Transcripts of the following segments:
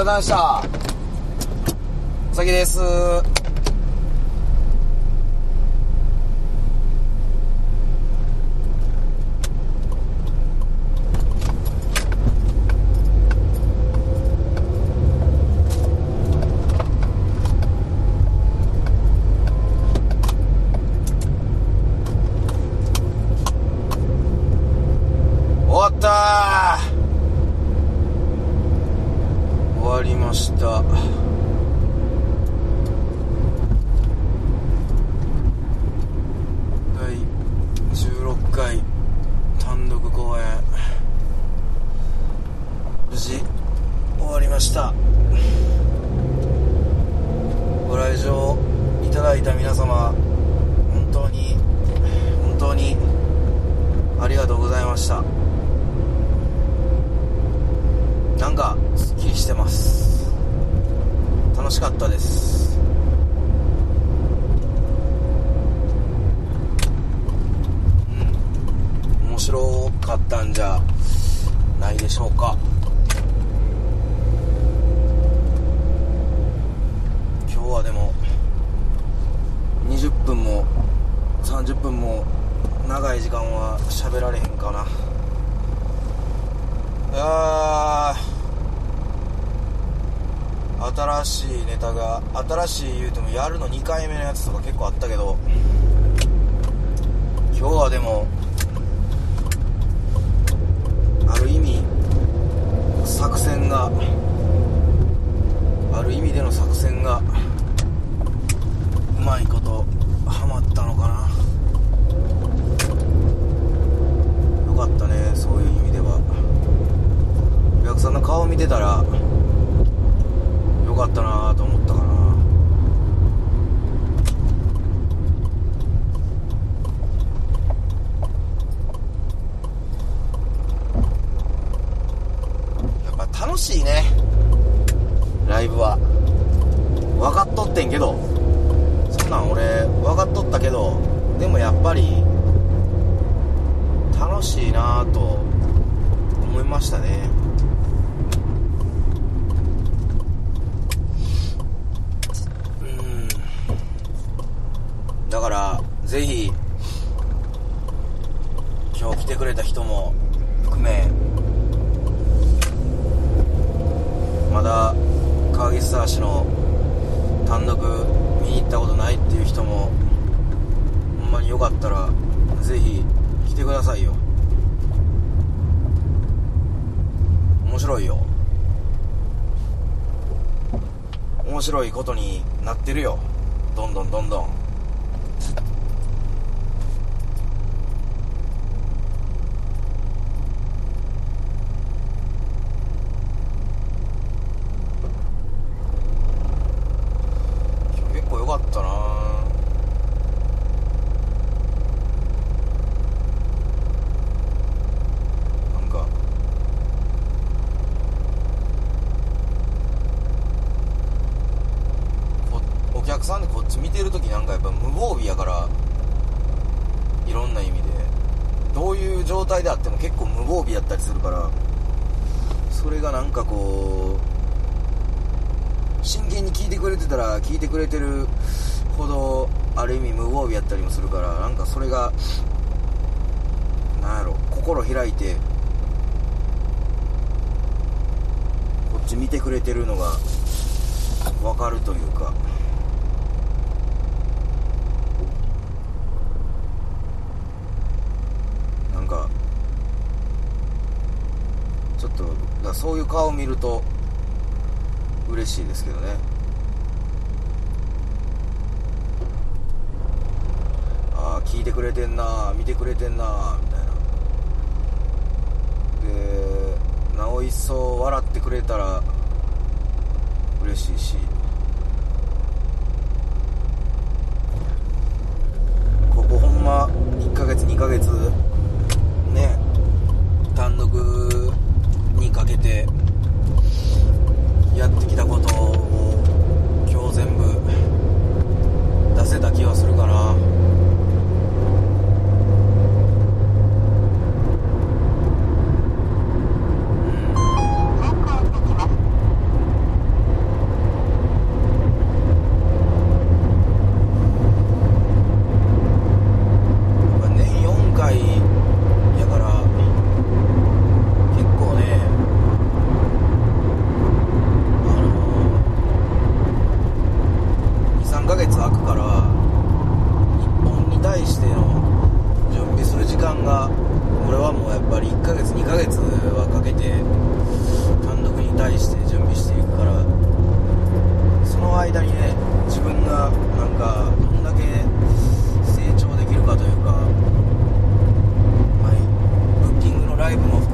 疲れ様でした。お先です終わった終わりました第16回単独公演無事終わりましたご来場いただいた皆様本当に本当にありがとうございましたなんかすっきりしてます楽しかったですうん面白かったんじゃないでしょうか。今日はでも20分も30分も長い時間は喋られへんかな。いや新しいネタが新しい言うてもやるの2回目のやつとか結構あったけど今日はでもある意味作戦がある意味での作戦がうまいことハマったのかなよかったねそういう意味ではお客さんの顔見てたらよかったなと思ったかなやっぱ楽しいねライブは分かっとってんけどそんなん俺分かっとったけどでもやっぱり楽しいなと思いましたね。うん。だからぜひ今日来てくれた人も含めまだ川岸沢市の単独見に行ったことないっていう人もほんまによかったらぜひ来てくださいよ。面白いよ。面白いことになってるよ。どんどんどんどん今日結構良かったななんかこお客さんでこっち見てる時なんかやっぱ無防備やからいろんな意味でどういう状態であっても結構無防備やったりするからそれがなんかこう真剣に聞いてくれてたら聞いてくれてるほどある意味無防備やったりもするからなんかそれがなんやろ心開いてこっち見てくれてるのが分かるというかなんかちょっとだからそういう顔を見ると嬉しいですけどね。ああ聞いてくれてんな見てくれてんなみたいな。でなお一層笑ってくれたら嬉しいし。ここほんま1ヶ月2ヶ月ね単独にかけてやってきたことを今日全部出せた気はするから。ヶ月空くから日本に対しての準備する時間が俺はもうやっぱり1ヶ月2ヶ月はかけて単独に対して準備していくからその間にね自分がなんかどんだけ成長できるかというか、まあ、ブッキングのライブも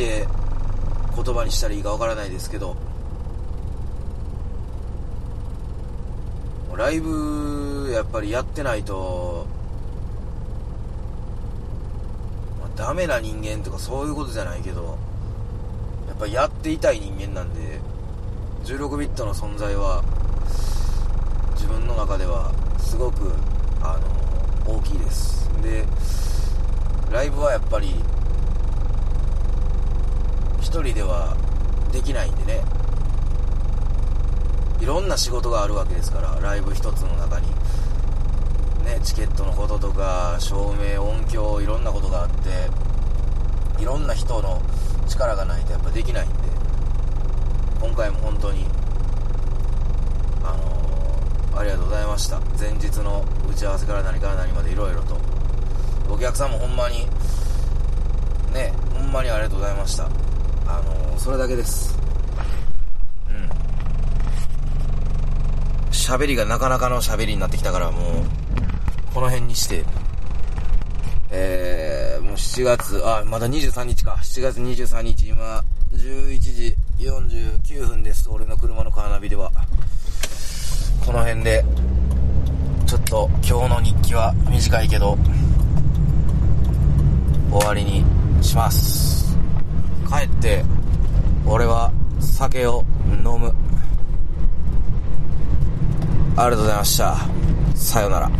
て言葉にしたらいいかわからないですけどライブやっぱりやってないと、まあ、ダメな人間とかそういうことじゃないけどやっぱやっていたい人間なんで16ビットの存在は自分の中ではすごくあの大きいです。でライブはやっぱり人ではできないんでね。いろんな仕事があるわけですからライブ一つの中に。ねチケットのこととか照明音響いろんなことがあっていろんな人の力がないとやっぱできないんで。今回も本当にあのー、ありがとうございました。前日の打ち合わせから何から何までいろいろと。お客さんもほんまにねほんまにありがとうございました。あの、それだけですうん喋りがなかなかの喋りになってきたからもう、この辺にして、えー、もう7月、あ、まだ23日か。7月23日、今、11時49分です。俺の車のカーナビでは。この辺で、ちょっと今日の日記は短いけど、終わりにします。帰って、俺は酒を飲む。ありがとうございました。さよなら。